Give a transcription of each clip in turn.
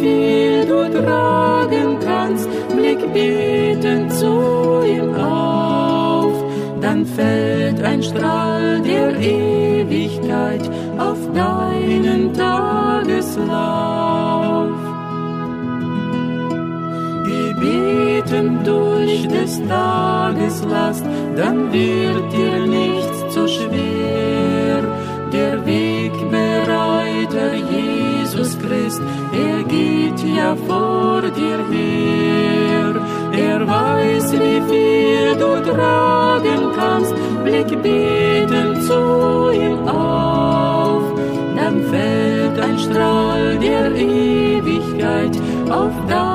Viel du tragen kannst, blick betend zu ihm auf, dann fällt ein Strahl der Ewigkeit auf deinen Tageslauf. Gebeten durch des Tages Last, dann wird dir nichts zu schwer. Jesus Christ, er geht ja vor dir her. Er weiß, wie viel du tragen kannst, blick betend zu ihm auf. Dann fällt ein Strahl der Ewigkeit auf deinen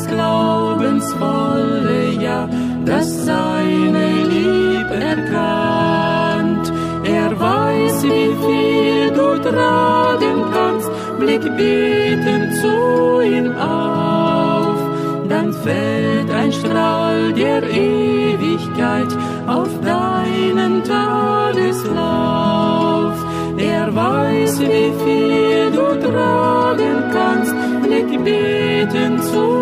das glaubensvolle Ja, das seine Liebe erkannt. Er weiß, wie viel du tragen kannst, blick betend zu ihm auf. Dann fällt ein Strahl der Ewigkeit auf deinen Tageslauf. Er weiß, wie viel du tragen kannst, blick betend zu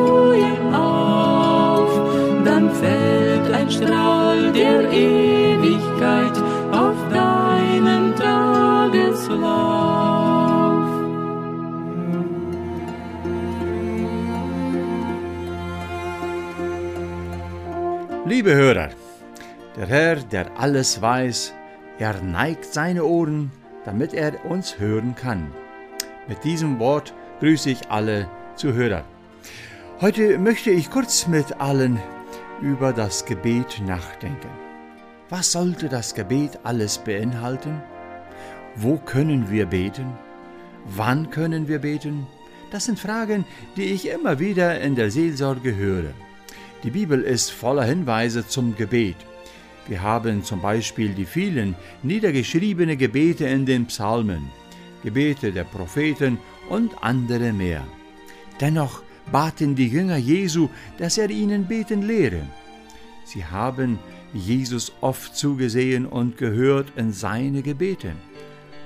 Strahl der Ewigkeit auf deinen Tageslauf. Liebe Hörer, der Herr, der alles weiß, er neigt seine Ohren, damit er uns hören kann. Mit diesem Wort grüße ich alle Zuhörer. Heute möchte ich kurz mit allen über das Gebet nachdenken. Was sollte das Gebet alles beinhalten? Wo können wir beten? Wann können wir beten? Das sind Fragen, die ich immer wieder in der Seelsorge höre. Die Bibel ist voller Hinweise zum Gebet. Wir haben zum Beispiel die vielen niedergeschriebene Gebete in den Psalmen, Gebete der Propheten und andere mehr. Dennoch baten die Jünger Jesu, dass er ihnen beten lehre. Sie haben Jesus oft zugesehen und gehört in seine Gebete.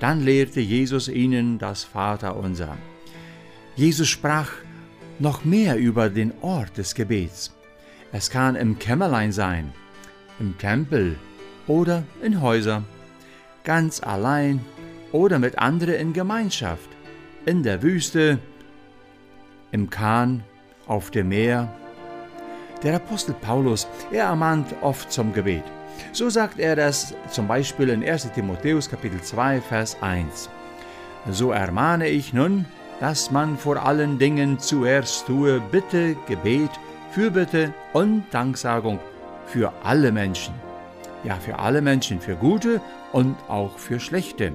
Dann lehrte Jesus ihnen das Vaterunser. Jesus sprach noch mehr über den Ort des Gebets. Es kann im Kämmerlein sein, im Tempel oder in Häusern, ganz allein oder mit anderen in Gemeinschaft, in der Wüste, im Kahn, auf dem Meer. Der Apostel Paulus, er ermahnt oft zum Gebet. So sagt er das zum Beispiel in 1 Timotheus Kapitel 2, Vers 1. So ermahne ich nun, dass man vor allen Dingen zuerst tue Bitte, Gebet, Fürbitte und Danksagung für alle Menschen. Ja, für alle Menschen, für gute und auch für schlechte.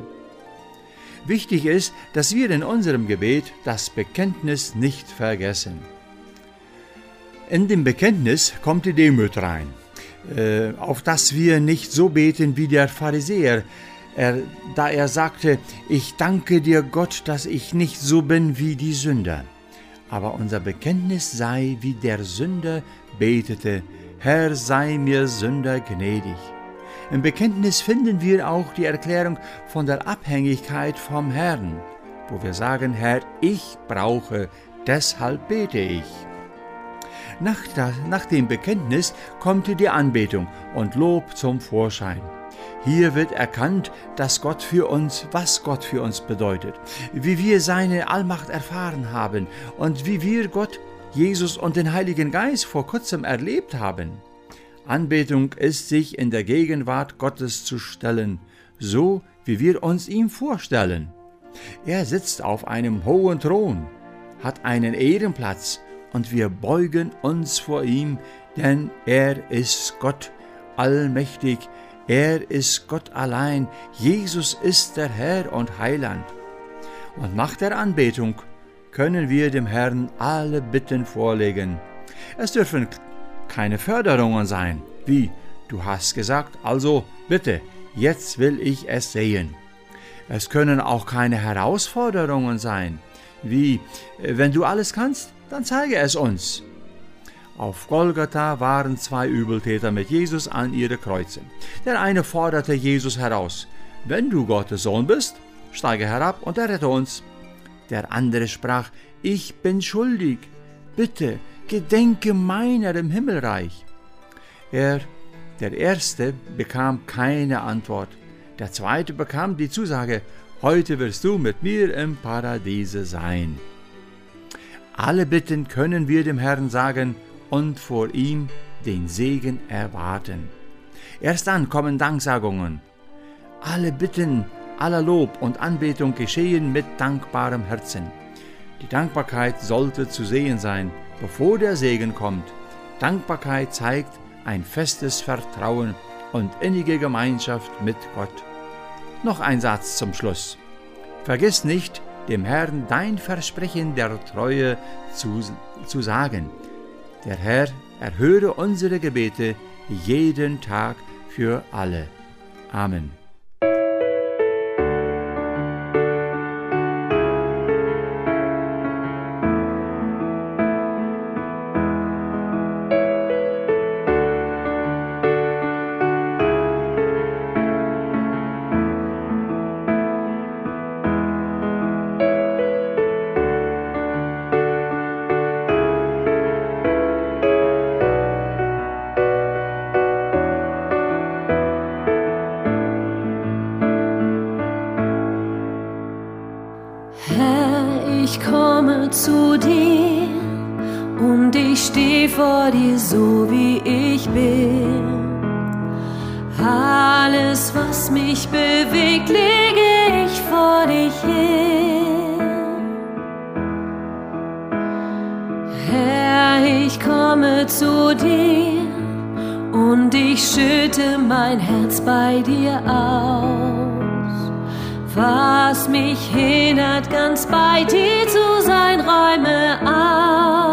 Wichtig ist, dass wir in unserem Gebet das Bekenntnis nicht vergessen. In dem Bekenntnis kommt die Demut rein, äh, auf dass wir nicht so beten wie der Pharisäer, er, da er sagte, ich danke dir Gott, dass ich nicht so bin wie die Sünder. Aber unser Bekenntnis sei, wie der Sünder betete, Herr sei mir Sünder gnädig. Im Bekenntnis finden wir auch die Erklärung von der Abhängigkeit vom Herrn, wo wir sagen, Herr, ich brauche, deshalb bete ich. Nach, nach dem Bekenntnis kommt die Anbetung und Lob zum Vorschein. Hier wird erkannt, dass Gott für uns, was Gott für uns bedeutet, wie wir seine Allmacht erfahren haben und wie wir Gott, Jesus und den Heiligen Geist vor kurzem erlebt haben. Anbetung ist sich in der Gegenwart Gottes zu stellen, so wie wir uns ihm vorstellen. Er sitzt auf einem hohen Thron, hat einen Ehrenplatz und wir beugen uns vor ihm, denn er ist Gott allmächtig, er ist Gott allein, Jesus ist der Herr und Heiland. Und nach der Anbetung können wir dem Herrn alle Bitten vorlegen. Es dürfen keine Förderungen sein, wie du hast gesagt, also bitte, jetzt will ich es sehen. Es können auch keine Herausforderungen sein, wie wenn du alles kannst, dann zeige es uns. Auf Golgatha waren zwei Übeltäter mit Jesus an ihre Kreuze. Der eine forderte Jesus heraus, wenn du Gottes Sohn bist, steige herab und errette uns. Der andere sprach, ich bin schuldig, bitte gedenke meiner im Himmelreich. Er, der erste, bekam keine Antwort. Der zweite bekam die Zusage, heute wirst du mit mir im Paradiese sein. Alle Bitten können wir dem Herrn sagen und vor ihm den Segen erwarten. Erst dann kommen Danksagungen. Alle Bitten, aller Lob und Anbetung geschehen mit dankbarem Herzen. Die Dankbarkeit sollte zu sehen sein, bevor der Segen kommt. Dankbarkeit zeigt ein festes Vertrauen und innige Gemeinschaft mit Gott. Noch ein Satz zum Schluss. Vergiss nicht, dem Herrn dein Versprechen der Treue zu, zu sagen. Der Herr erhöre unsere Gebete jeden Tag für alle. Amen. Vor dir so wie ich bin. Alles, was mich bewegt, lege ich vor dich hin. Herr, ich komme zu dir und ich schütte mein Herz bei dir aus was mich hindert, ganz bei dir zu sein, räume aus.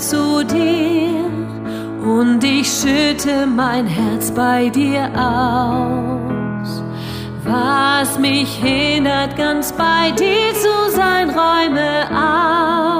Zu dir und ich schütte mein Herz bei dir aus. Was mich hindert, ganz bei dir zu sein, räume auf.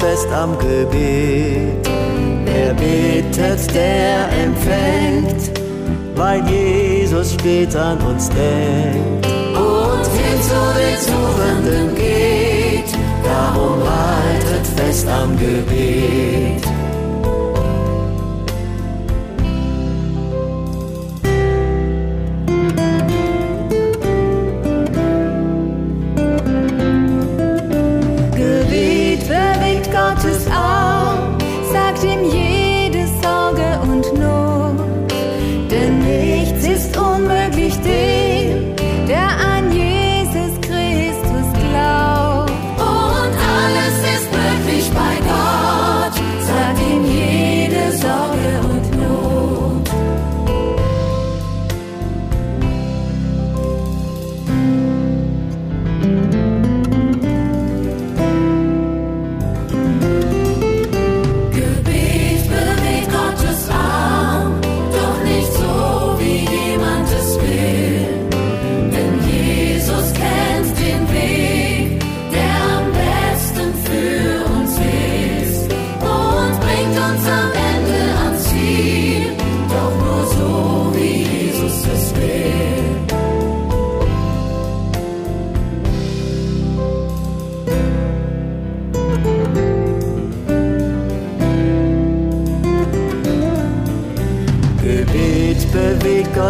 fest am Gebet. Wer betet, der empfängt, weil Jesus spät an uns denkt. Und hin zu den Suchenden geht, darum haltet fest am Gebet.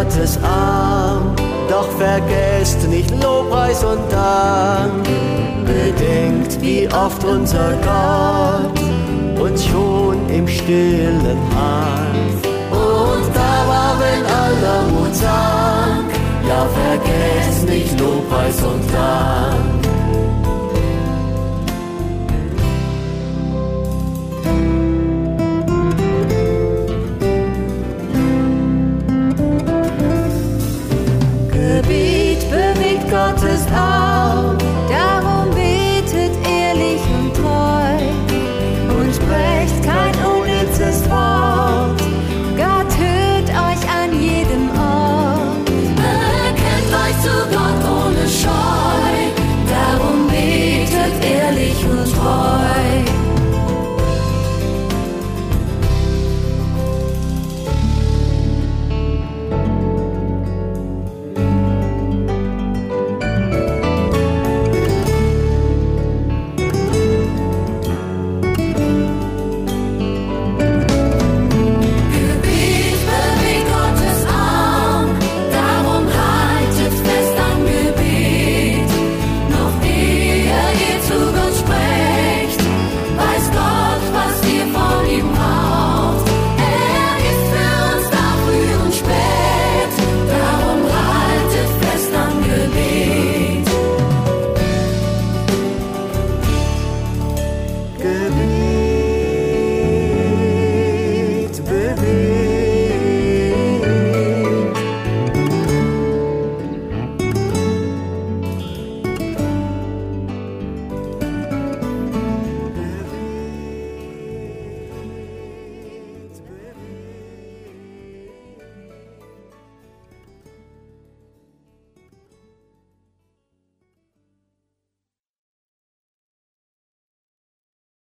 Gottes Arm. Doch vergesst nicht Lobpreis und Dank. Bedenkt, wie oft unser Gott uns schon im Stillen half. Und da war, wenn aller Mut sah,